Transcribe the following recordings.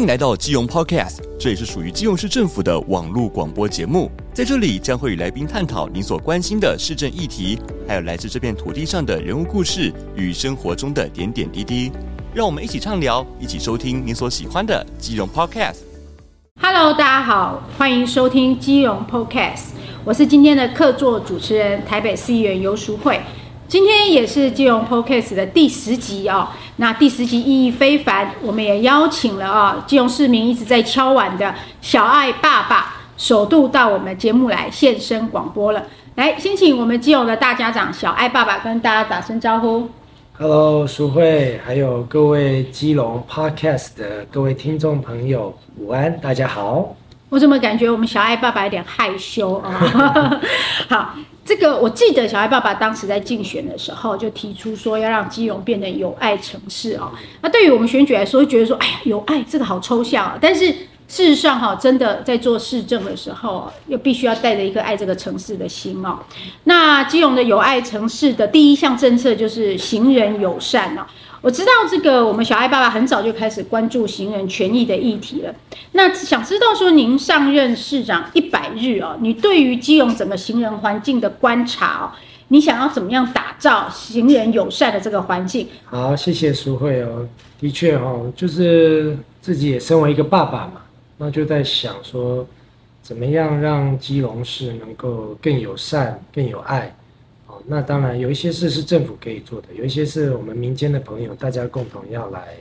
迎来到基隆 Podcast，这也是属于基隆市政府的网络广播节目。在这里将会与来宾探讨您所关心的市政议题，还有来自这片土地上的人物故事与生活中的点点滴滴。让我们一起畅聊，一起收听您所喜欢的基隆 Podcast。Hello，大家好，欢迎收听基隆 Podcast，我是今天的客座主持人，台北市议员游淑慧。今天也是基隆 Podcast 的第十集哦，那第十集意义非凡，我们也邀请了啊，基隆市民一直在敲碗的小爱爸爸，首度到我们节目来现身广播了。来，先请我们基隆的大家长小爱爸爸跟大家打声招呼。Hello，淑慧，还有各位基隆 Podcast 的各位听众朋友，午安，大家好。我怎么感觉我们小爱爸爸有点害羞啊？好。这个我记得小爱爸爸当时在竞选的时候就提出说要让基隆变得有爱城市哦。那对于我们选举来说，会觉得说，哎呀，有爱这个好抽象啊。但是事实上哈，真的在做市政的时候，又必须要带着一颗爱这个城市的心哦。那基隆的有爱城市的第一项政策就是行人友善哦。我知道这个，我们小爱爸爸很早就开始关注行人权益的议题了。那想知道说，您上任市长一百日哦，你对于基隆整个行人环境的观察哦，你想要怎么样打造行人友善的这个环境？好，谢谢淑慧哦。的确哦，就是自己也身为一个爸爸嘛，那就在想说，怎么样让基隆市能够更友善、更有爱。那当然有一些事是政府可以做的，有一些是我们民间的朋友大家共同要来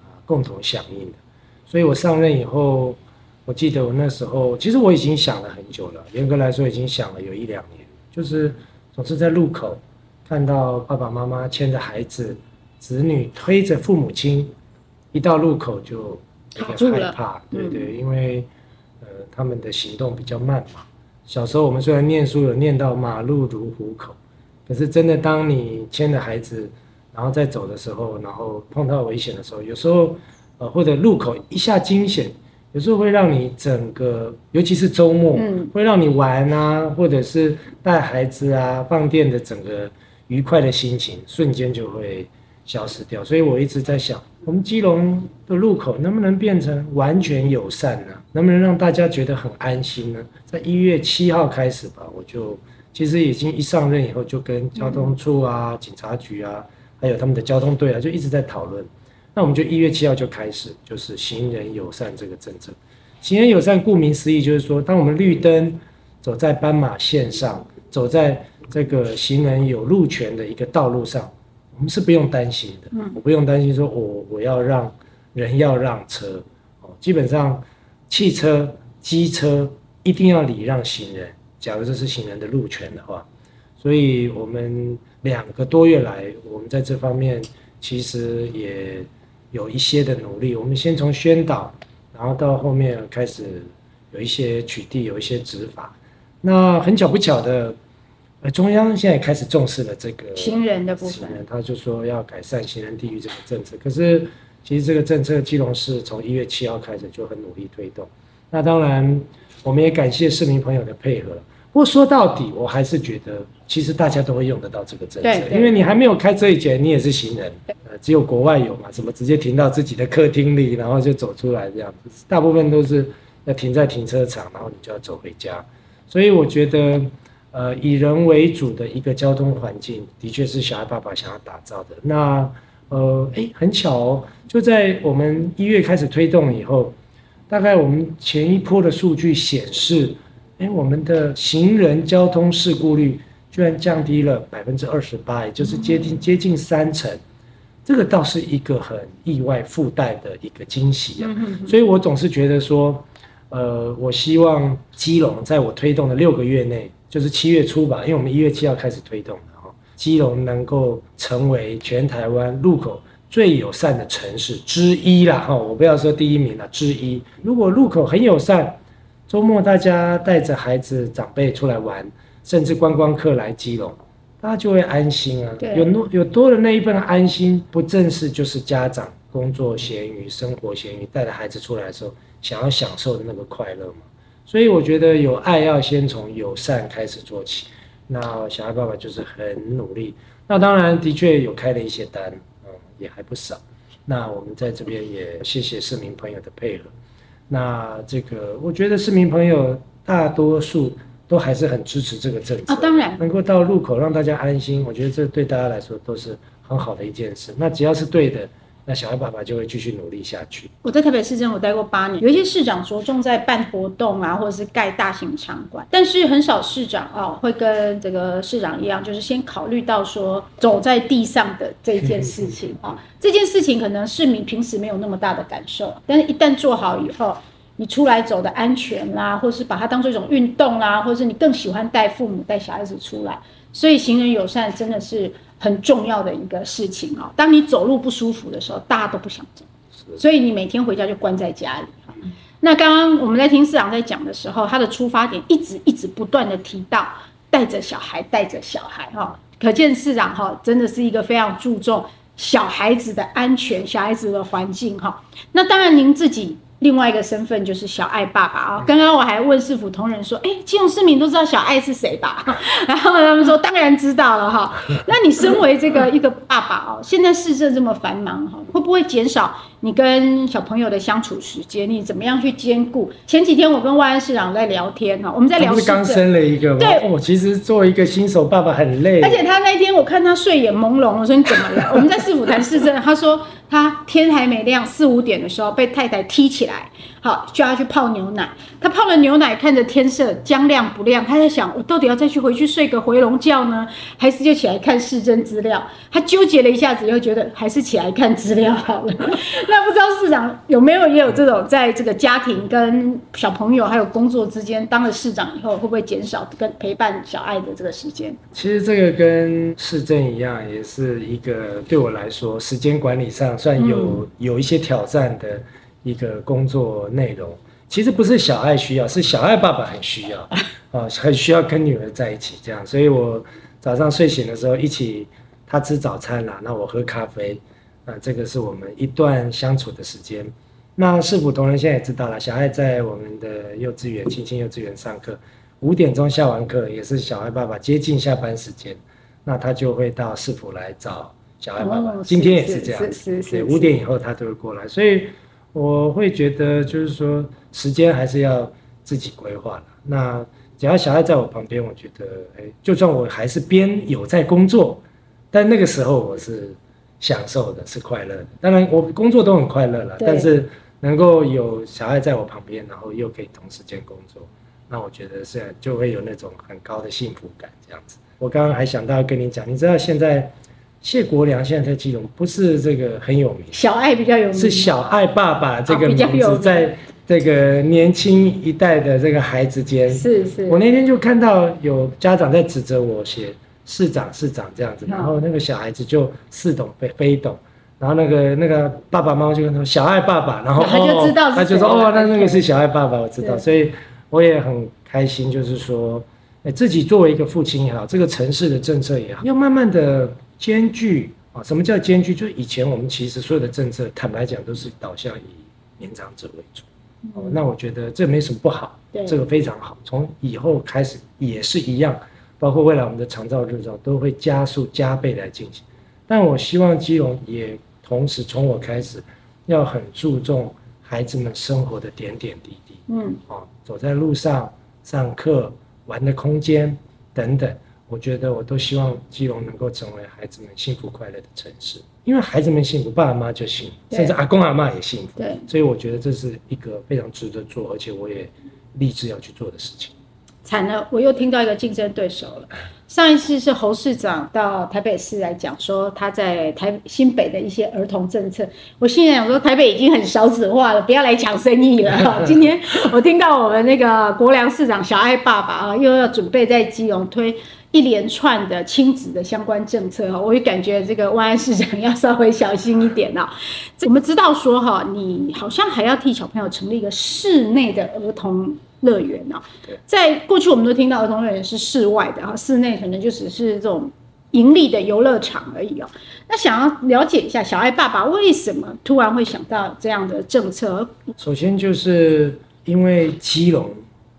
啊共同响应的。所以我上任以后，我记得我那时候其实我已经想了很久了，严格来说已经想了有一两年，就是总是在路口看到爸爸妈妈牵着孩子、子女推着父母亲，一到路口就很害怕，对对，因为呃他们的行动比较慢嘛。小时候我们虽然念书有念到马路如虎口，可是真的当你牵着孩子，然后再走的时候，然后碰到危险的时候，有时候呃或者路口一下惊险，有时候会让你整个，尤其是周末，嗯，会让你玩啊，或者是带孩子啊放电的整个愉快的心情瞬间就会消失掉。所以我一直在想，我们基隆的路口能不能变成完全友善呢？能不能让大家觉得很安心呢？在一月七号开始吧，我就其实已经一上任以后，就跟交通处啊、警察局啊，还有他们的交通队啊，就一直在讨论。那我们就一月七号就开始，就是行人友善这个政策。行人友善顾名思义，就是说，当我们绿灯走在斑马线上，走在这个行人有路权的一个道路上。我们是不用担心的，我不用担心说，我我要让人要让车，哦，基本上汽车、机车一定要礼让行人。假如这是行人的路权的话，所以我们两个多月来，我们在这方面其实也有一些的努力。我们先从宣导，然后到后面开始有一些取缔，有一些执法。那很巧不巧的。呃中央现在开始重视了这个行人的部分，他就说要改善行人地域这个政策。可是，其实这个政策，基隆市从一月七号开始就很努力推动。那当然，我们也感谢市民朋友的配合。不过说到底，我还是觉得，其实大家都会用得到这个政策，因为你还没有开车以前，你也是行人。呃，只有国外有嘛，什么直接停到自己的客厅里，然后就走出来这样子。大部分都是要停在停车场，然后你就要走回家。所以我觉得。呃，以人为主的一个交通环境，的确是小孩爸爸想要打造的。那，呃，诶，很巧哦，就在我们一月开始推动以后，大概我们前一波的数据显示，诶，我们的行人交通事故率居然降低了百分之二十八，也就是接近接近三成。这个倒是一个很意外附带的一个惊喜啊。所以我总是觉得说，呃，我希望基隆在我推动的六个月内。就是七月初吧，因为我们一月七号开始推动的哈，基隆能够成为全台湾路口最友善的城市之一啦哈，我不要说第一名了，之一。如果路口很友善，周末大家带着孩子长辈出来玩，甚至观光客来基隆，大家就会安心啊。有多有多的那一份安心，不正是就是家长工作闲余、生活闲余，带着孩子出来的时候想要享受的那个快乐吗？所以我觉得有爱要先从友善开始做起。那小爱爸爸就是很努力。那当然的确有开了一些单，嗯，也还不少。那我们在这边也谢谢市民朋友的配合。那这个我觉得市民朋友大多数都还是很支持这个政策。啊，当然，能够到路口让大家安心，我觉得这对大家来说都是很好的一件事。那只要是对的。那小爱爸爸就会继续努力下去。我在台北市政府待过八年，有一些市长着重在办活动啊，或者是盖大型场馆，但是很少市长啊会跟这个市长一样，就是先考虑到说走在地上的这件事情啊。这件事情可能市民平时没有那么大的感受，但是一旦做好以后，你出来走的安全啦，或是把它当做一种运动啦，或者是你更喜欢带父母带小孩子出来，所以行人友善真的是。很重要的一个事情啊！当你走路不舒服的时候，大家都不想走，所以你每天回家就关在家里。那刚刚我们在听市长在讲的时候，他的出发点一直一直不断的提到带着小孩，带着小孩哈，可见市长哈真的是一个非常注重小孩子的安全、小孩子的环境哈。那当然您自己。另外一个身份就是小爱爸爸啊！刚刚我还问市府同仁说：“哎，金融市民都知道小爱是谁吧？” 然后他们说：“当然知道了哈。”那你身为这个一个爸爸哦，现在市政这么繁忙哈，会不会减少你跟小朋友的相处时间？你怎么样去兼顾？前几天我跟万安市长在聊天哈，我们在聊。不是刚生了一个吗？对，我其实作为一个新手爸爸很累。而且他那天我看他睡眼朦胧，我说你怎么了？我们在市府谈市政，他说。他天还没亮，四五点的时候被太太踢起来，好，叫他去泡牛奶。他泡了牛奶，看着天色将亮不亮，他在想：我到底要再去回去睡个回笼觉呢，还是就起来看市政资料？他纠结了一下子，又觉得还是起来看资料好了。那不知道市长有没有也有这种在这个家庭跟小朋友还有工作之间，当了市长以后，会不会减少跟陪伴小爱的这个时间？其实这个跟市政一样，也是一个对我来说时间管理上。算有有一些挑战的一个工作内容，其实不是小爱需要，是小爱爸爸很需要 啊，很需要跟女儿在一起这样。所以我早上睡醒的时候，一起他吃早餐啦，那我喝咖啡，啊，这个是我们一段相处的时间。那市府同仁现在也知道了，小爱在我们的幼稚园青青幼稚园上课，五点钟下完课，也是小爱爸爸接近下班时间，那他就会到市府来找。小爱爸爸，今天也是这样，对，五点以后他都会过来，所以我会觉得就是说时间还是要自己规划的。那只要小爱在我旁边，我觉得，哎，就算我还是边有在工作，但那个时候我是享受的，是快乐的。当然，我工作都很快乐了，但是能够有小爱在我旁边，然后又可以同时间工作，那我觉得是就会有那种很高的幸福感。这样子，我刚刚还想到跟你讲，你知道现在。谢国良现在在基隆不是这个很有名，小爱比较有名，是小爱爸爸这个名字在这个年轻一代的这个孩子间。是是。我那天就看到有家长在指责我写市长市长这样子，然后那个小孩子就似懂非非懂，然后那个那个爸爸妈妈就跟他说小爱爸爸，然后他就知道，他就说哦，那那个是小爱爸爸，我知道，所以我也很开心，就是说，哎，自己作为一个父亲也好，这个城市的政策也好，要慢慢的。兼具啊，什么叫兼具？就是以前我们其实所有的政策，坦白讲都是导向以年长者为主。哦，那我觉得这没什么不好，这个非常好。从以后开始也是一样，包括未来我们的长照日照都会加速加倍来进行。但我希望基隆也同时从我开始，要很注重孩子们生活的点点滴滴。嗯，啊，走在路上、上课、玩的空间等等。我觉得我都希望基隆能够成为孩子们幸福快乐的城市，因为孩子们幸福，爸爸妈妈就幸福，甚至阿公阿妈也幸福。对，所以我觉得这是一个非常值得做，而且我也立志要去做的事情。惨了，我又听到一个竞争对手了。上一次是侯市长到台北市来讲说他在台新北的一些儿童政策，我心里想说台北已经很少子化了，不要来抢生意了。今天我听到我们那个国梁市长小爱爸爸啊，又要准备在基隆推。一连串的亲子的相关政策哈，我也感觉这个万安市长要稍微小心一点啊。我们知道说哈，你好像还要替小朋友成立一个室内的儿童乐园啊。在过去我们都听到儿童乐园是室外的哈，室内可能就只是这种盈利的游乐场而已哦。那想要了解一下小爱爸爸为什么突然会想到这样的政策？首先就是因为基隆。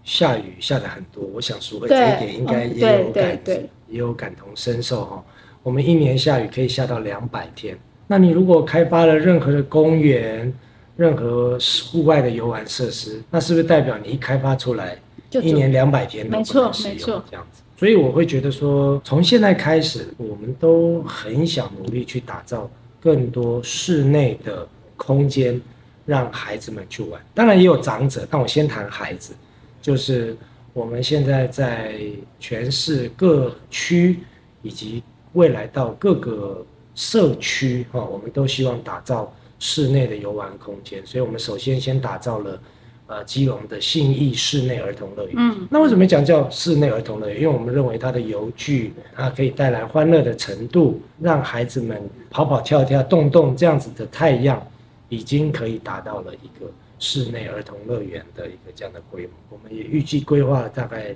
下雨下的很多，我想淑慧这一点应该也有感，也有感同身受哈。我们一年下雨可以下到两百天，那你如果开发了任何的公园、任何户外的游玩设施，那是不是代表你一开发出来，一年两百天都不能使用？没错，没错，这样子。所以我会觉得说，从现在开始，我们都很想努力去打造更多室内的空间，让孩子们去玩。当然也有长者，但我先谈孩子，就是我们现在在全市各区以及未来到各个社区哈，我们都希望打造室内的游玩空间。所以我们首先先打造了。呃，基隆的信义室内儿童乐园。嗯，那为什么讲叫室内儿童乐园？因为我们认为它的游具，它可以带来欢乐的程度，让孩子们跑跑跳跳、动动这样子的太阳，已经可以达到了一个室内儿童乐园的一个这样的规模。我们也预计规划了大概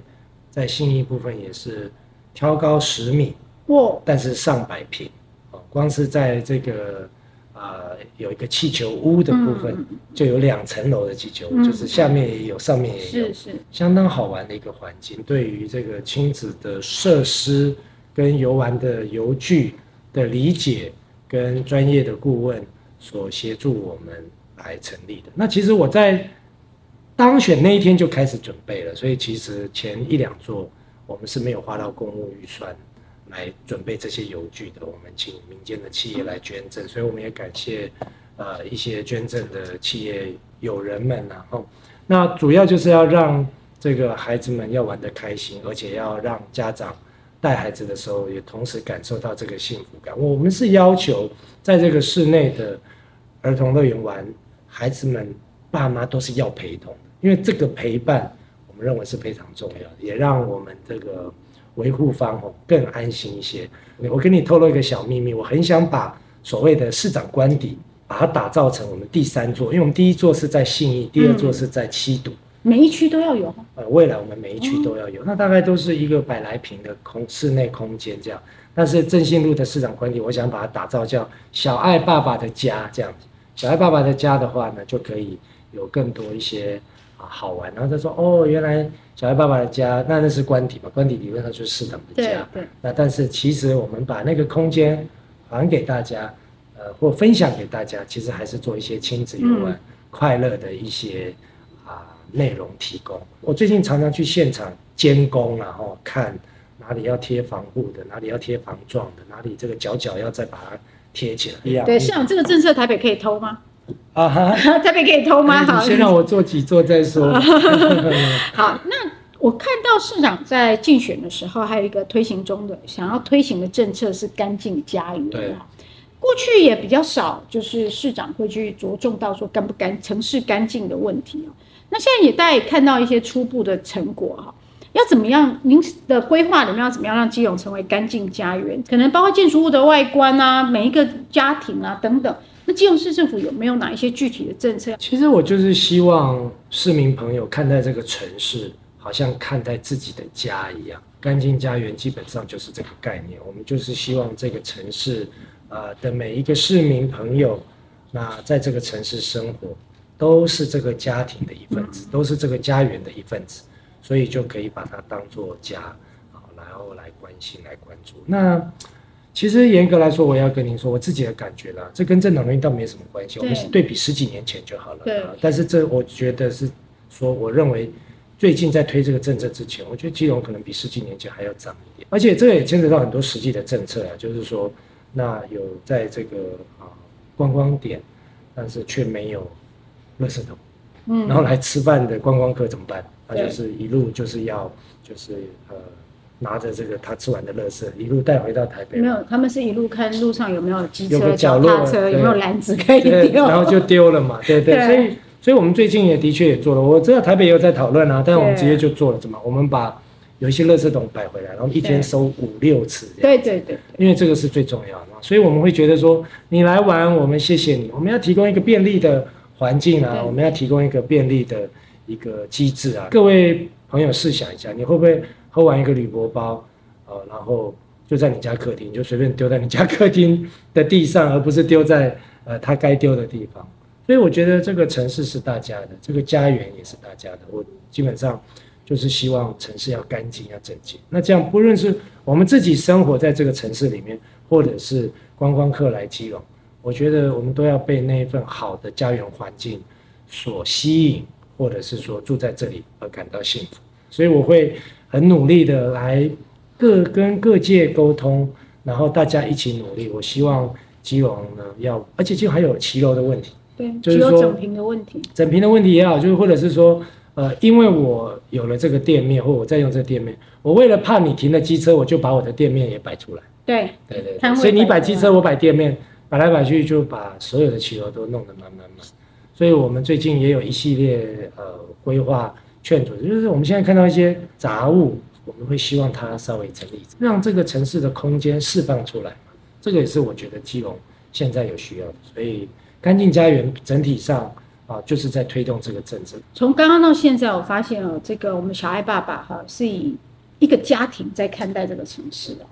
在信义部分也是挑高十米，哇，但是上百平，哦，光是在这个。啊、呃，有一个气球屋的部分，就有两层楼的气球屋，嗯，就是下面也有，上面也有，是是，相当好玩的一个环境。对于这个亲子的设施跟游玩的游具的理解，跟专业的顾问所协助我们来成立的。那其实我在当选那一天就开始准备了，所以其实前一两座我们是没有花到公务预算。来准备这些游具的，我们请民间的企业来捐赠，所以我们也感谢，呃，一些捐赠的企业友人们，然后，那主要就是要让这个孩子们要玩得开心，而且要让家长带孩子的时候也同时感受到这个幸福感。我们是要求在这个室内的儿童乐园玩，孩子们爸妈都是要陪同的，因为这个陪伴我们认为是非常重要的，也让我们这个。维护方哦更安心一些。我跟你透露一个小秘密，我很想把所谓的市长官邸把它打造成我们第三座，因为我们第一座是在信义，第二座是在七堵，每一区都要有。呃，未来我们每一区都要有，那大概都是一个百来平的空室内空间这样。但是正兴路的市长官邸，我想把它打造叫小爱爸爸的家这样子。小爱爸爸的家的话呢，就可以有更多一些啊好玩。然后他说哦，原来。小孩爸爸的家，那那是官邸嘛？官邸理论上就是市长的家。对。对，那但是其实我们把那个空间还给大家，呃，或分享给大家，其实还是做一些亲子游玩、嗯、快乐的一些啊内容提供。我最近常常去现场监工，然后看哪里要贴防护的，哪里要贴防撞的，哪里这个角角要再把它贴起来。一样。对，像这个政策，台北可以偷吗？啊哈，这边可以偷吗？好，先让我做几座再说。好，那我看到市长在竞选的时候，还有一个推行中的想要推行的政策是干净家园。对，过去也比较少，就是市长会去着重到说干不干、城市干净的问题。那现在也大家也看到一些初步的成果哈，要怎么样？您的规划里面要怎么样让基隆成为干净家园？可能包括建筑物的外观啊，每一个家庭啊等等。那基隆市政府有没有哪一些具体的政策？其实我就是希望市民朋友看待这个城市，好像看待自己的家一样。干净家园基本上就是这个概念。我们就是希望这个城市，呃的每一个市民朋友，那在这个城市生活，都是这个家庭的一份子，都是这个家园的一份子，所以就可以把它当做家，好，然后来关心、来关注。那。其实严格来说，我要跟您说我自己的感觉啦，这跟政党原因倒没什么关系，我们是对比十几年前就好了。对。但是这我觉得是说，我认为最近在推这个政策之前，我觉得基隆可能比十几年前还要涨一点，而且这也牵扯到很多实际的政策啊，就是说，那有在这个啊观光点，但是却没有垃圾桶，嗯，然后来吃饭的观光客怎么办？那就是一路就是要就是呃。拿着这个他吃完的垃圾，一路带回到台北。没有，他们是一路看路上有没有机车、脚踏车，有没有篮子可以丢，然后就丢了嘛。对对，对，所以所以我们最近也的确也做了。我知道台北也有在讨论啊，但是我们直接就做了，怎么？我们把有一些垃圾桶摆回来，然后一天收五六次。对对对，因为这个是最重要的嘛。所以我们会觉得说，你来玩，我们谢谢你。我们要提供一个便利的环境啊，我们要提供一个便利的一个机制啊。各位朋友试想一下，你会不会？喝完一个铝箔包，呃，然后就在你家客厅，就随便丢在你家客厅的地上，而不是丢在呃他该丢的地方。所以我觉得这个城市是大家的，这个家园也是大家的。我基本上就是希望城市要干净、要整洁。那这样不论是我们自己生活在这个城市里面，或者是观光客来基隆，我觉得我们都要被那一份好的家园环境所吸引，或者是说住在这里而感到幸福。所以我会很努力的来各跟各界沟通，然后大家一起努力。我希望基隆呢要，而且就还有骑楼的问题，对，就是说整平的问题，整平的问题也好，就是或者是说。呃，因为我有了这个店面，或我在用这个店面，我为了怕你停了机车，我就把我的店面也摆出来。对对对，对，所以你摆机车，我摆店面，摆来摆去就把所有的骑楼都弄得满满满。所以我们最近也有一系列呃规划劝阻，就是我们现在看到一些杂物，我们会希望它稍微整理，让这个城市的空间释放出来。这个也是我觉得基隆现在有需要的，所以干净家园整体上。啊，就是在推动这个政策。从刚刚到现在，我发现哦，这个我们小爱爸爸哈是以一个家庭在看待这个城市的，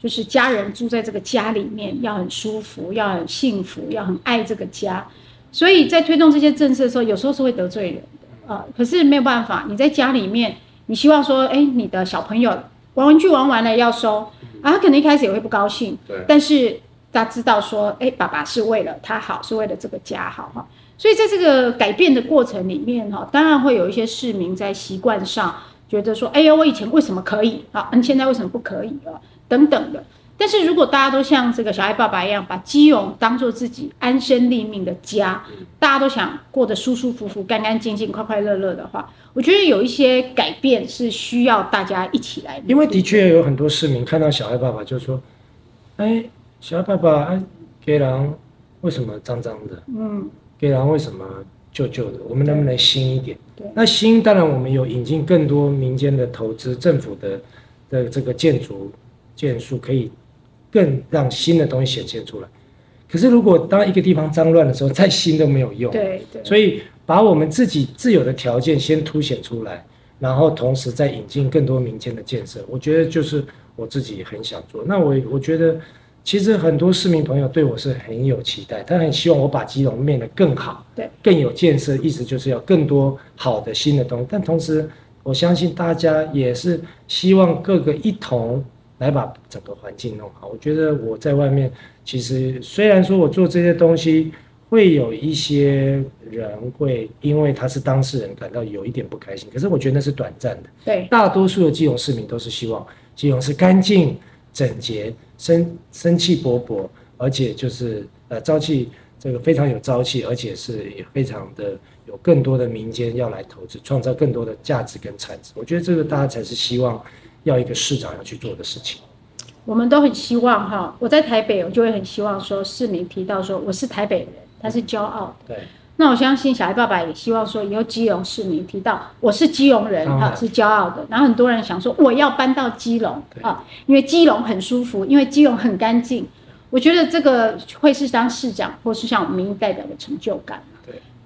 就是家人住在这个家里面要很舒服，要很幸福，要很爱这个家。所以在推动这些政策的时候，有时候是会得罪人的啊。可是没有办法，你在家里面，你希望说，哎，你的小朋友玩玩具玩完了要收啊，他可能一开始也会不高兴。对。但是大家知道说，哎，爸爸是为了他好，是为了这个家好哈。所以在这个改变的过程里面，哈，当然会有一些市民在习惯上觉得说，哎呀，我以前为什么可以啊？你现在为什么不可以啊？等等的。但是如果大家都像这个小爱爸爸一样，把基隆当做自己安身立命的家，大家都想过得舒舒服服、干干净净、快快乐乐的话，我觉得有一些改变是需要大家一起来。因为的确有很多市民看到小爱爸爸就说，哎，小爱爸爸，哎，给狼为什么脏脏的？嗯。给狼为什么旧旧的？我们能不能新一点？对，那新当然我们有引进更多民间的投资，政府的的这个建筑建筑可以更让新的东西显现出来。可是如果当一个地方脏乱的时候，再新都没有用。对对。所以把我们自己自有的条件先凸显出来，然后同时再引进更多民间的建设，我觉得就是我自己很想做。那我我觉得。其实很多市民朋友对我是很有期待，他很希望我把基隆变得更好，对，更有建设，意思就是要更多好的新的东西。但同时，我相信大家也是希望各个一同来把整个环境弄好。我觉得我在外面，其实虽然说我做这些东西，会有一些人会因为他是当事人感到有一点不开心，可是我觉得那是短暂的。对，大多数的基隆市民都是希望基隆是干净整洁。生生气勃勃，而且就是呃朝气，这个非常有朝气，而且是也非常的有更多的民间要来投资，创造更多的价值跟产值。我觉得这个大家才是希望要一个市长要去做的事情。我们都很希望哈，我在台北，我就会很希望说市民提到说我是台北人，他是骄傲的。对。那我相信小爱爸爸也希望说，以后基隆市民提到我是基隆人啊，是骄傲的。然后很多人想说，我要搬到基隆啊，因为基隆很舒服，因为基隆很干净。我觉得这个会是当市长或是像我们民意代表的成就感。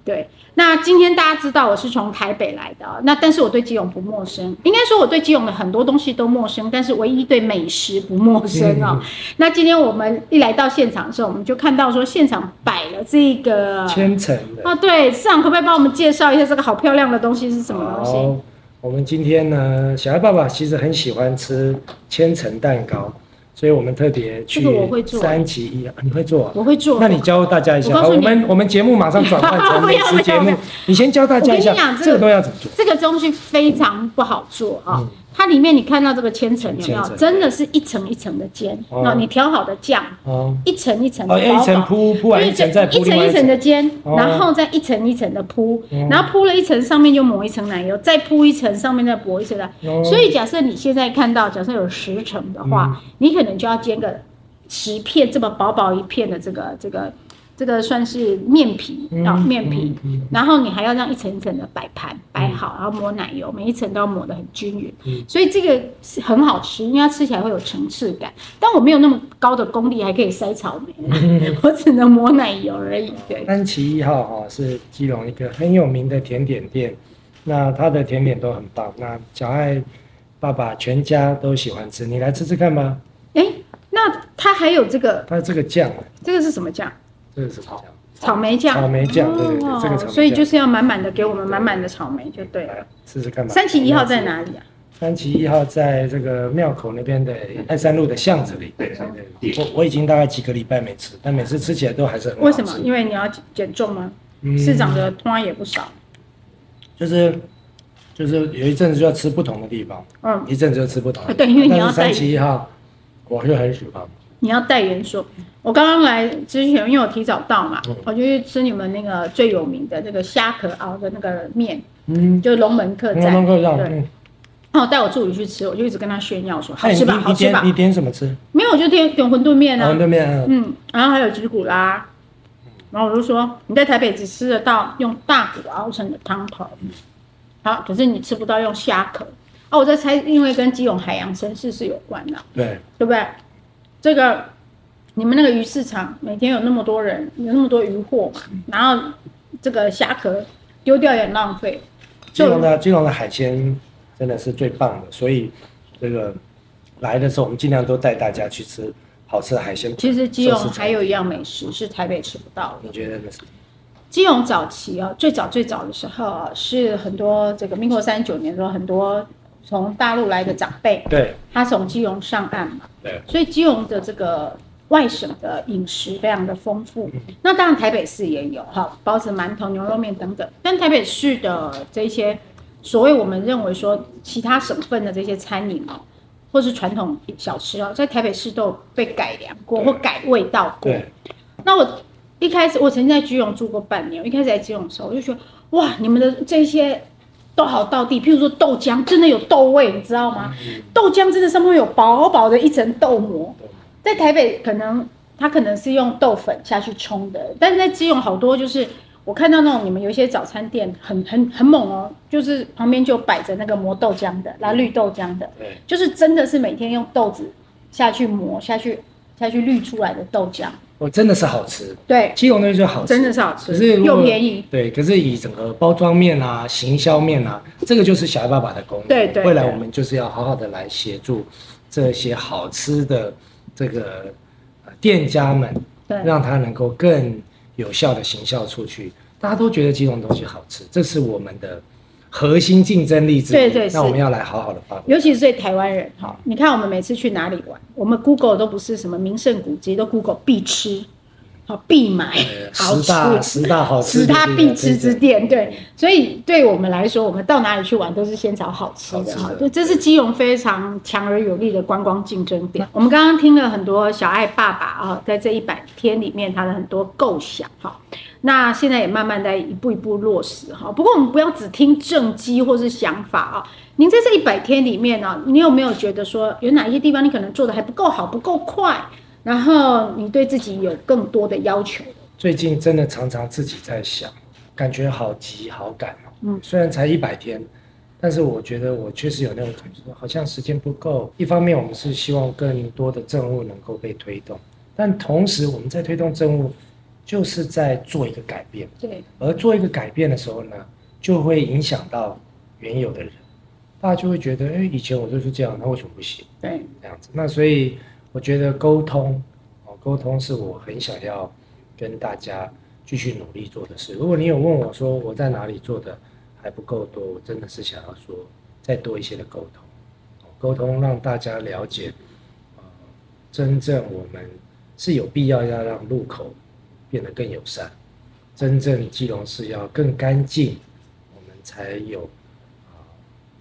对对。那今天大家知道我是从台北来的，那但是我对基隆不陌生，应该说我对基隆的很多东西都陌生，但是唯一对美食不陌生啊。那今天我们一来到现场的时候，我们就看到说现场摆了这个千层的啊，对，市长可不可以帮我们介绍一下这个好漂亮的东西是什么东西？我们今天呢，小爱爸爸其实很喜欢吃千层蛋糕。所以我们特别去三级一，你会做啊？我会做。那你教大家一下。好，我们我们节目马上转换成美食节目。你先教大家一下，这个东西要怎么做？这个东西非常不好做啊。它里面你看到这个千层有没有？真的是一层一层的煎，那你调好的酱，一层一层的，一层铺铺完一层再铺，一层一层。的煎，然后再一层一层的铺，然后铺了一层上面就抹一层奶油，再铺一层上面再抹一层的。所以假设你现在看到，假设有十层的话，你可能就要煎个十片这么薄薄一片的这个这个。这个算是面皮啊，面皮，然后你还要这样一层一层的摆盘摆好，然后抹奶油，每一层都要抹得很均匀，所以这个是很好吃，因为它吃起来会有层次感。但我没有那么高的功力，还可以塞草莓，我只能抹奶油而已。对，安琪一号哈是基隆一个很有名的甜点店，那它的甜点都很棒，那小爱爸爸全家都喜欢吃，你来吃吃看吧。哎，那它还有这个，它这个酱，这个是什么酱？这个是草草莓酱，草莓酱，对对对，这个所以就是要满满的给我们满满的草莓就对了。试试看吧。三旗一号在哪里啊？三旗一号在这个庙口那边的泰山路的巷子里。对对对，我我已经大概几个礼拜没吃，但每次吃起来都还是很好吃。为什么？因为你要减重吗？嗯、市长的花也不少。就是就是有一阵子就要吃不同的地方，嗯，一阵子就吃不同的。对，因为你要三七一号，我就很喜欢。你要代言说。我刚刚来之前，因为我提早到嘛，嗯、我就去吃你们那个最有名的那个虾壳熬的那个面，嗯，就是龙门客栈。龙门客栈，对。嗯、然后带我助理去吃，我就一直跟他炫耀说：“好吃吧，好吃吧。”你点什么吃？没有，我就点点馄饨面啊。馄饨面，嗯，嗯，然后还有吉古拉。然后我就说：“你在台北只吃得到用大骨熬成的汤头，好，可是你吃不到用虾壳。哦，我在猜，因为跟基隆海洋城市是有关的，对，对不对？这个。”你们那个鱼市场每天有那么多人，有那么多鱼货嘛，然后这个虾壳丢掉也很浪费。基隆的基隆的海鲜真的是最棒的，所以这个来的时候我们尽量都带大家去吃好吃的海鲜。其实基隆还有一样美食是台北吃不到的。你觉得那是？基隆早期啊，最早最早的时候啊，是很多这个民国三十九年的时候，很多从大陆来的长辈，对，他从基隆上岸嘛，对，所以基隆的这个。外省的饮食非常的丰富，那当然台北市也有哈，包子、馒头、牛肉面等等。但台北市的这些所谓我们认为说其他省份的这些餐饮哦，或是传统小吃哦，在台北市都有被改良过或改味道过。那我一开始我曾经在基隆住过半年，我一开始在基隆的时候我就觉得哇，你们的这些都好道地，譬如说豆浆真的有豆味，你知道吗？豆浆真的上面有薄薄的一层豆膜。在台北可能它可能是用豆粉下去冲的，但是在基隆好多就是我看到那种你们有一些早餐店很很很猛哦，就是旁边就摆着那个磨豆浆的，拿绿豆浆的，就是真的是每天用豆子下去磨下去下去滤出来的豆浆，哦，真的是好吃，对，基隆那就好吃，真的是好吃，可是又便宜，对，可是以整个包装面啊、行销面啊，这个就是小爱爸爸的功能，对对，未来我们就是要好好的来协助这些好吃的这个。店家们，让他能够更有效的行销出去。大家都觉得基隆东西好吃，这是我们的核心竞争力之一。对对，那我们要来好好的发挥。尤其是对台湾人，哈，你看我们每次去哪里玩，我们 Google 都不是什么名胜古迹，都 Google 必吃。必买，十大十大好吃，十大必吃之店，对，所以对我们来说，我们到哪里去玩都是先找好吃的哈，对，这是基隆非常强而有力的观光竞争点。我们刚刚听了很多小爱爸爸啊，在这一百天里面他的很多构想哈，那现在也慢慢在一步一步落实哈。不过我们不要只听政绩或是想法啊，您在这一百天里面呢，你有没有觉得说有哪些地方你可能做的还不够好，不够快？然后你对自己有更多的要求。最近真的常常自己在想，感觉好急好赶哦。嗯，虽然才一百天，但是我觉得我确实有那种感觉，好像时间不够。一方面，我们是希望更多的政务能够被推动，但同时我们在推动政务，就是在做一个改变。对。而做一个改变的时候呢，就会影响到原有的人，大家就会觉得，哎，以前我就是这样，那为什么不行？对，这样子。那所以。我觉得沟通，哦，沟通是我很想要跟大家继续努力做的事。如果你有问我说我在哪里做的还不够多，我真的是想要说再多一些的沟通，沟通让大家了解，呃，真正我们是有必要要让路口变得更友善，真正基隆市要更干净，我们才有，呃，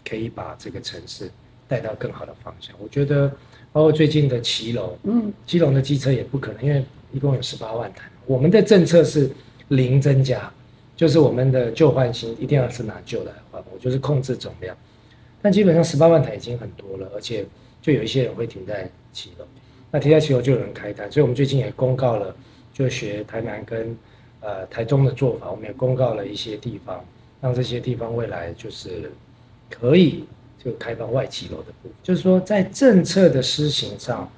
可以把这个城市带到更好的方向。我觉得。包括最近的骑楼，嗯，基隆的机车也不可能，因为一共有十八万台。我们的政策是零增加，就是我们的旧换新一定要是拿旧的来换，我就是控制总量。但基本上十八万台已经很多了，而且就有一些人会停在骑楼，那停在骑楼就有人开单，所以我们最近也公告了，就学台南跟呃台中的做法，我们也公告了一些地方，让这些地方未来就是可以。就开放外企楼的部分，就是说在政策的施行上，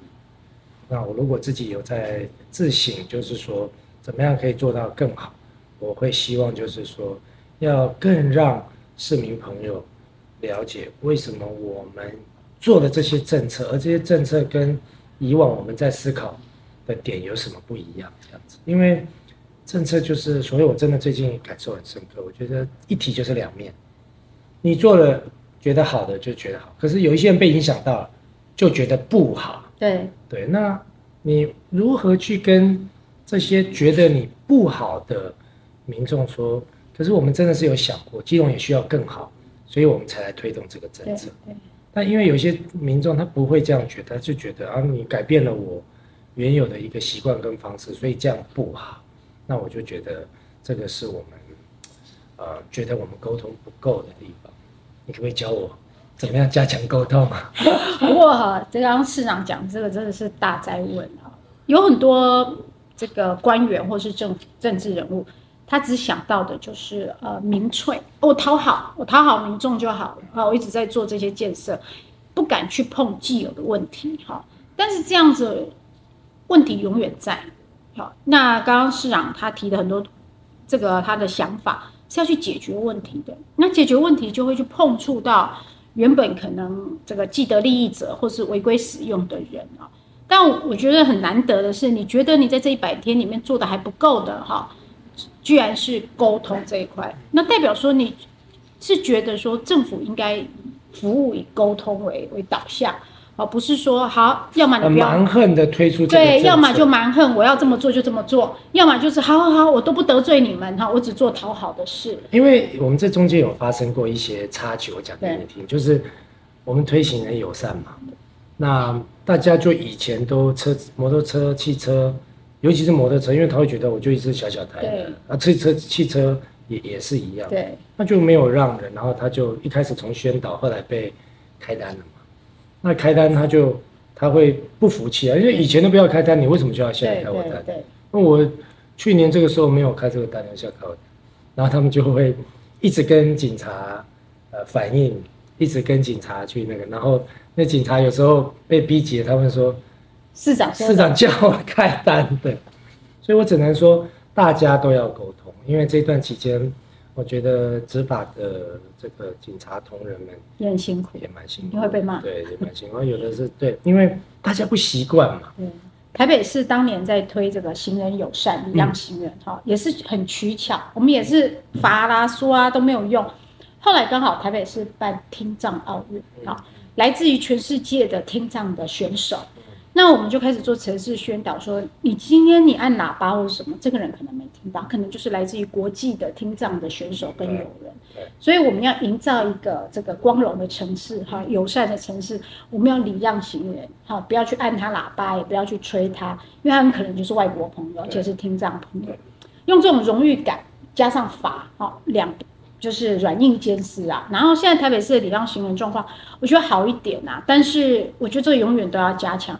那我如果自己有在自省，就是说怎么样可以做到更好，我会希望就是说要更让市民朋友了解为什么我们做的这些政策，而这些政策跟以往我们在思考的点有什么不一样，这样子。因为政策就是，所以我真的最近感受很深刻，我觉得一体就是两面，你做了。觉得好的就觉得好，可是有一些人被影响到了，就觉得不好。对对，那你如何去跟这些觉得你不好的民众说？可是我们真的是有想过，基隆也需要更好，所以我们才来推动这个政策。但因为有些民众他不会这样觉得，他就觉得啊，你改变了我原有的一个习惯跟方式，所以这样不好。那我就觉得这个是我们呃觉得我们沟通不够的地方。你可不可以教我怎么样加强沟通啊？不过哈，这刚刚市长讲这个真的是大哉问啊，有很多这个官员或是政政治人物。他只想到的就是呃民粹，我讨好我讨好民众就好了啊！我一直在做这些建设，不敢去碰既有的问题哈。但是这样子问题永远在。好，那刚刚市长他提的很多这个他的想法是要去解决问题的。那解决问题就会去碰触到原本可能这个既得利益者或是违规使用的人啊。但我觉得很难得的是，你觉得你在这一百天里面做的还不够的哈。居然是沟通这一块，那代表说你是觉得说政府应该服务以沟通为为导向，而不是说好，要么你不要。蛮横的推出这个对，要么就蛮横，我要这么做就这么做，要么就是好好好，我都不得罪你们哈，我只做讨好的事。因为我们这中间有发生过一些插曲，我讲给你听，就是我们推行人友善嘛，那大家就以前都车摩托车、汽车。尤其是摩托车，因为他会觉得我就一只小小台的，啊，汽车汽车也也是一样，对，那就没有让人，然后他就一开始从宣导，后来被开单了嘛，那开单他就他会不服气啊，因为以前都不要开单，你为什么就要现在开我单？那我去年这个时候没有开这个单，要下开我单，然后他们就会一直跟警察呃反映，一直跟警察去那个，然后那警察有时候被逼急了，他们说。市长，市长叫我开单的，所以我只能说大家都要沟通，因为这段期间，我觉得执法的这个警察同仁们也很辛苦，也蛮辛苦，你会被骂，对，也蛮辛苦。有的是对，因为大家不习惯嘛。对，台北市当年在推这个行人友善，礼让行人哈，也是很取巧，我们也是罚啦说啊都没有用，后来刚好台北市办听障奥运啊，来自于全世界的听障的选手。那我们就开始做城市宣导，说你今天你按喇叭或者什么，这个人可能没听到，可能就是来自于国际的听障的选手跟友人，所以我们要营造一个这个光荣的城市哈，友善的城市，我们要礼让行人哈，不要去按他喇叭，也不要去催他，因为他们可能就是外国朋友，而且是听障朋友，用这种荣誉感加上法哈两。就是软硬兼施啊，然后现在台北市的礼让行人状况，我觉得好一点啊，但是我觉得这永远都要加强。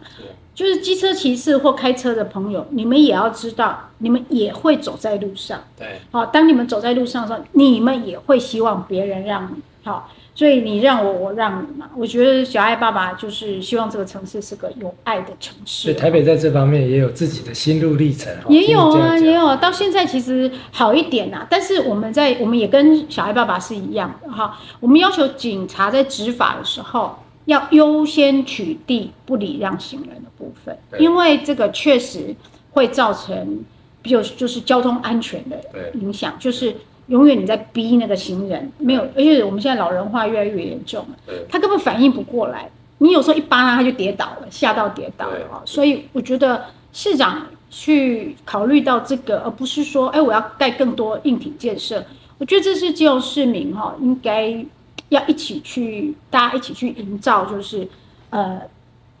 就是机车骑士或开车的朋友，你们也要知道，你们也会走在路上。对，好，当你们走在路上的时候，你们也会希望别人让你好。所以你让我，我让你嘛。我觉得小爱爸爸就是希望这个城市是个有爱的城市。对，台北在这方面也有自己的心路历程。也有啊，也有。到现在其实好一点呐，但是我们在我们也跟小爱爸爸是一样的哈。我们要求警察在执法的时候要优先取缔不礼让行人的部分，因为这个确实会造成比如就是交通安全的影响，就是。永远你在逼那个行人，没有，而且我们现在老人化越来越严重了，他根本反应不过来。你有时候一扒拉他就跌倒了，吓到跌倒了啊！所以我觉得市长去考虑到这个，而不是说，哎，我要盖更多硬体建设。我觉得这是基隆市民哈，应该要一起去，大家一起去营造，就是呃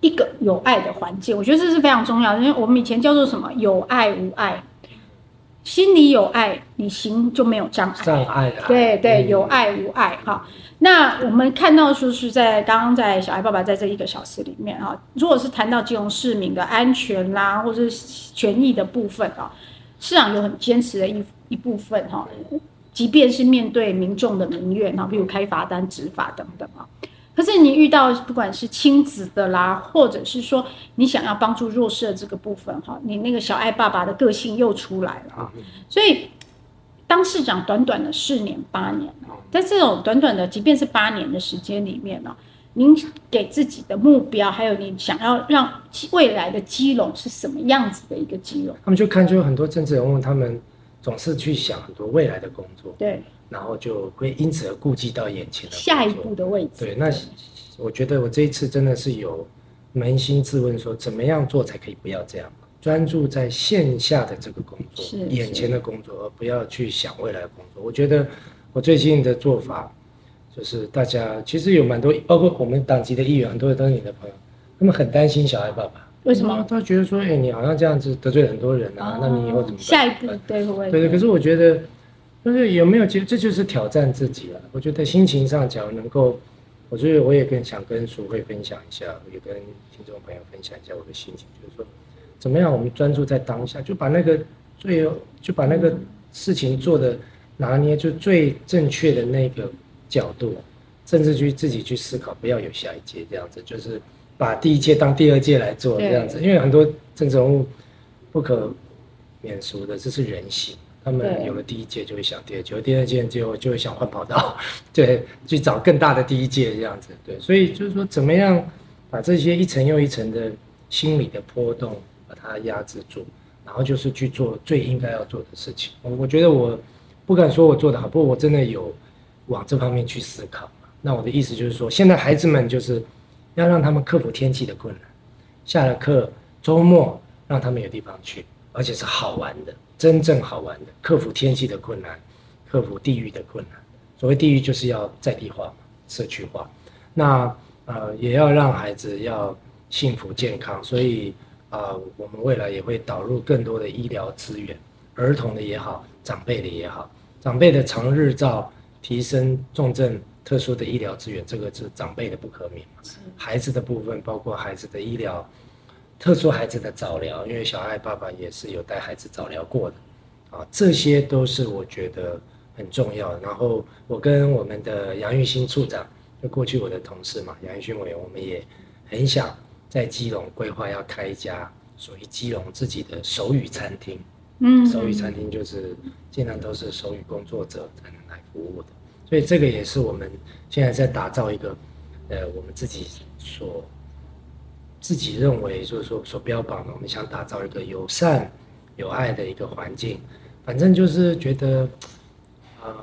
一个有爱的环境。我觉得这是非常重要，因为我们以前叫做什么有爱无碍。心里有爱，你行就没有障碍。障碍对对，有爱无碍哈。那我们看到说是在刚刚在小爱爸爸在这一个小时里面哈，如果是谈到金融市民的安全啦，或者是权益的部分啊，市长有很坚持的一一部分哈，即便是面对民众的民怨哈，比如开罚单、执法等等啊。可是你遇到不管是亲子的啦，或者是说你想要帮助弱势的这个部分哈，你那个小爱爸爸的个性又出来了啊。所以当市长短短的四年八年啊，在这种短短的即便是八年的时间里面呢，您给自己的目标，还有你想要让未来的基隆是什么样子的一个基隆？他们就看出很多政治人物，他们总是去想很多未来的工作，对，然后就会因此而顾及到眼前的下一步的位置。对，那我觉得我这一次真的是有扪心自问，说怎么样做才可以不要这样，专注在线下的这个工作，眼前的工作，而不要去想未来的工作。我觉得我最近的做法就是，大家其实有蛮多，包括我们党籍的议员，很多都是你的朋友，他们很担心小孩爸爸。为什么？他觉得说，哎、欸，你好像这样子得罪了很多人啊，哦、那你以后怎么办？下一步对会对对。可是我觉得，就是有没有其实这就是挑战自己了。我觉得心情上，假如能够，我觉得我也跟想跟淑慧分享一下，也跟听众朋友分享一下我的心情，就是说，怎么样我们专注在当下，就把那个最就把那个事情做的拿捏就最正确的那个角度，甚至去自己去思考，不要有下一届这样子，就是。把第一届当第二届来做这样子，因为很多政治人物不可免俗的，这是人性。他们有了第一届就会想第二届，有第二届就就会想换跑道，对，去找更大的第一届这样子。对，所以就是说，怎么样把这些一层又一层的心理的波动把它压制住，然后就是去做最应该要做的事情。我我觉得我不敢说我做的好，不过我真的有往这方面去思考。那我的意思就是说，现在孩子们就是。要让他们克服天气的困难，下了课周末让他们有地方去，而且是好玩的，真正好玩的，克服天气的困难，克服地域的困难。所谓地域就是要在地化、社区化。那呃也要让孩子要幸福健康，所以啊、呃，我们未来也会导入更多的医疗资源，儿童的也好，长辈的也好，长辈的长日照，提升重症。特殊的医疗资源，这个是长辈的不可免。孩子的部分，包括孩子的医疗，特殊孩子的早疗，因为小爱爸爸也是有带孩子早疗过的，啊，这些都是我觉得很重要。然后我跟我们的杨玉兴处长，就过去我的同事嘛，杨玉兴委员，我们也很想在基隆规划要开一家属于基隆自己的手语餐厅。嗯，手语餐厅就是尽量都是手语工作者才能来服务的。所以这个也是我们现在在打造一个，呃，我们自己所自己认为就是说所标榜的，我们想打造一个友善、有爱的一个环境。反正就是觉得，啊、呃，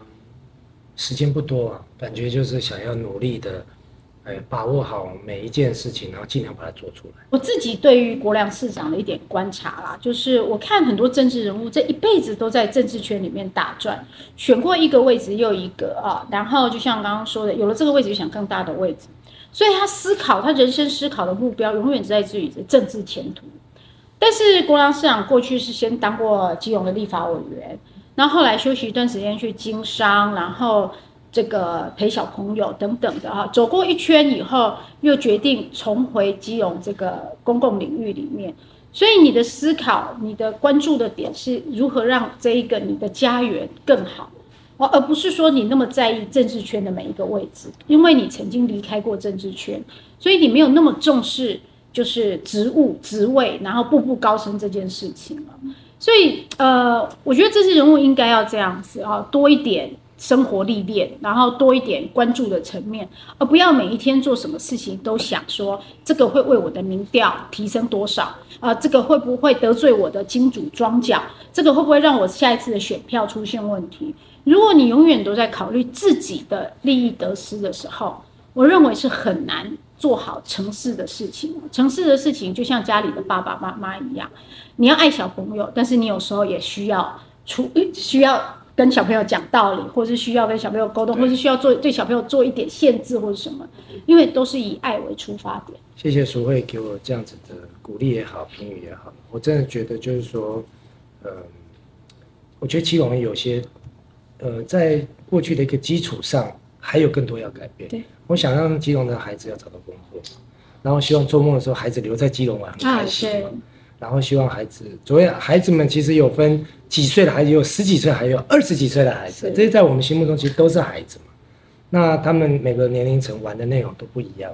时间不多啊，感觉就是想要努力的。哎，把握好每一件事情，然后尽量把它做出来。我自己对于国梁市长的一点观察啦，就是我看很多政治人物这一辈子都在政治圈里面打转，选过一个位置又一个啊，然后就像刚刚说的，有了这个位置就想更大的位置，所以他思考他人生思考的目标永远在自己的政治前途。但是国梁市长过去是先当过基隆的立法委员，然后后来休息一段时间去经商，然后。这个陪小朋友等等的哈，走过一圈以后，又决定重回基隆这个公共领域里面。所以你的思考，你的关注的点是如何让这一个你的家园更好，而不是说你那么在意政治圈的每一个位置，因为你曾经离开过政治圈，所以你没有那么重视就是职务职位，然后步步高升这件事情了。所以呃，我觉得这些人物应该要这样子啊，多一点。生活历练，然后多一点关注的层面，而不要每一天做什么事情都想说这个会为我的民调提升多少啊、这个会不会得罪我的金主庄脚？这个会不会让我下一次的选票出现问题？如果你永远都在考虑自己的利益得失的时候，我认为是很难做好城市的事情。城市的事情就像家里的爸爸妈妈一样，你要爱小朋友，但是你有时候也需要出需要。跟小朋友讲道理，或是需要跟小朋友沟通，或是需要做对小朋友做一点限制或者什么，因为都是以爱为出发点。谢谢淑慧给我这样子的鼓励也好，评语也好，我真的觉得就是说，呃，我觉得基隆有些，呃，在过去的一个基础上，还有更多要改变。对，我想让基隆的孩子要找到工作，然后希望周末的时候孩子留在基隆玩很开心。啊然后希望孩子，所谓孩子们其实有分几岁的孩子，有十几岁，还有二十几岁的孩子，这些在我们心目中其实都是孩子嘛。那他们每个年龄层玩的内容都不一样，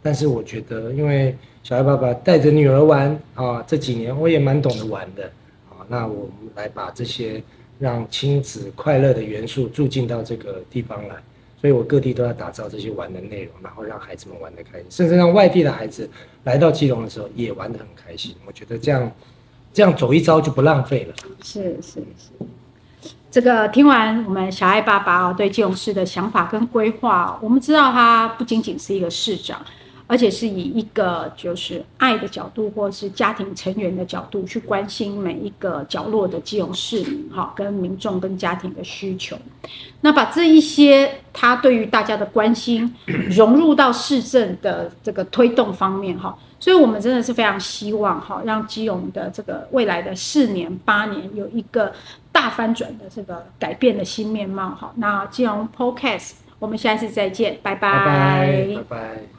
但是我觉得，因为小爱爸爸带着女儿玩啊，这几年我也蛮懂得玩的啊。那我们来把这些让亲子快乐的元素住进到这个地方来。所以我各地都要打造这些玩的内容，然后让孩子们玩得开心，甚至让外地的孩子来到基隆的时候也玩得很开心。我觉得这样，这样走一遭就不浪费了。是是是。这个听完我们小爱爸爸对基隆市的想法跟规划，我们知道他不仅仅是一个市长。而且是以一个就是爱的角度，或是家庭成员的角度去关心每一个角落的基隆市民，哈，跟民众跟家庭的需求。那把这一些他对于大家的关心融入到市政的这个推动方面，哈，所以我们真的是非常希望，哈，让基隆的这个未来的四年八年有一个大翻转的这个改变的新面貌，哈。那基隆 Podcast，我们下一次再见，拜拜。拜拜。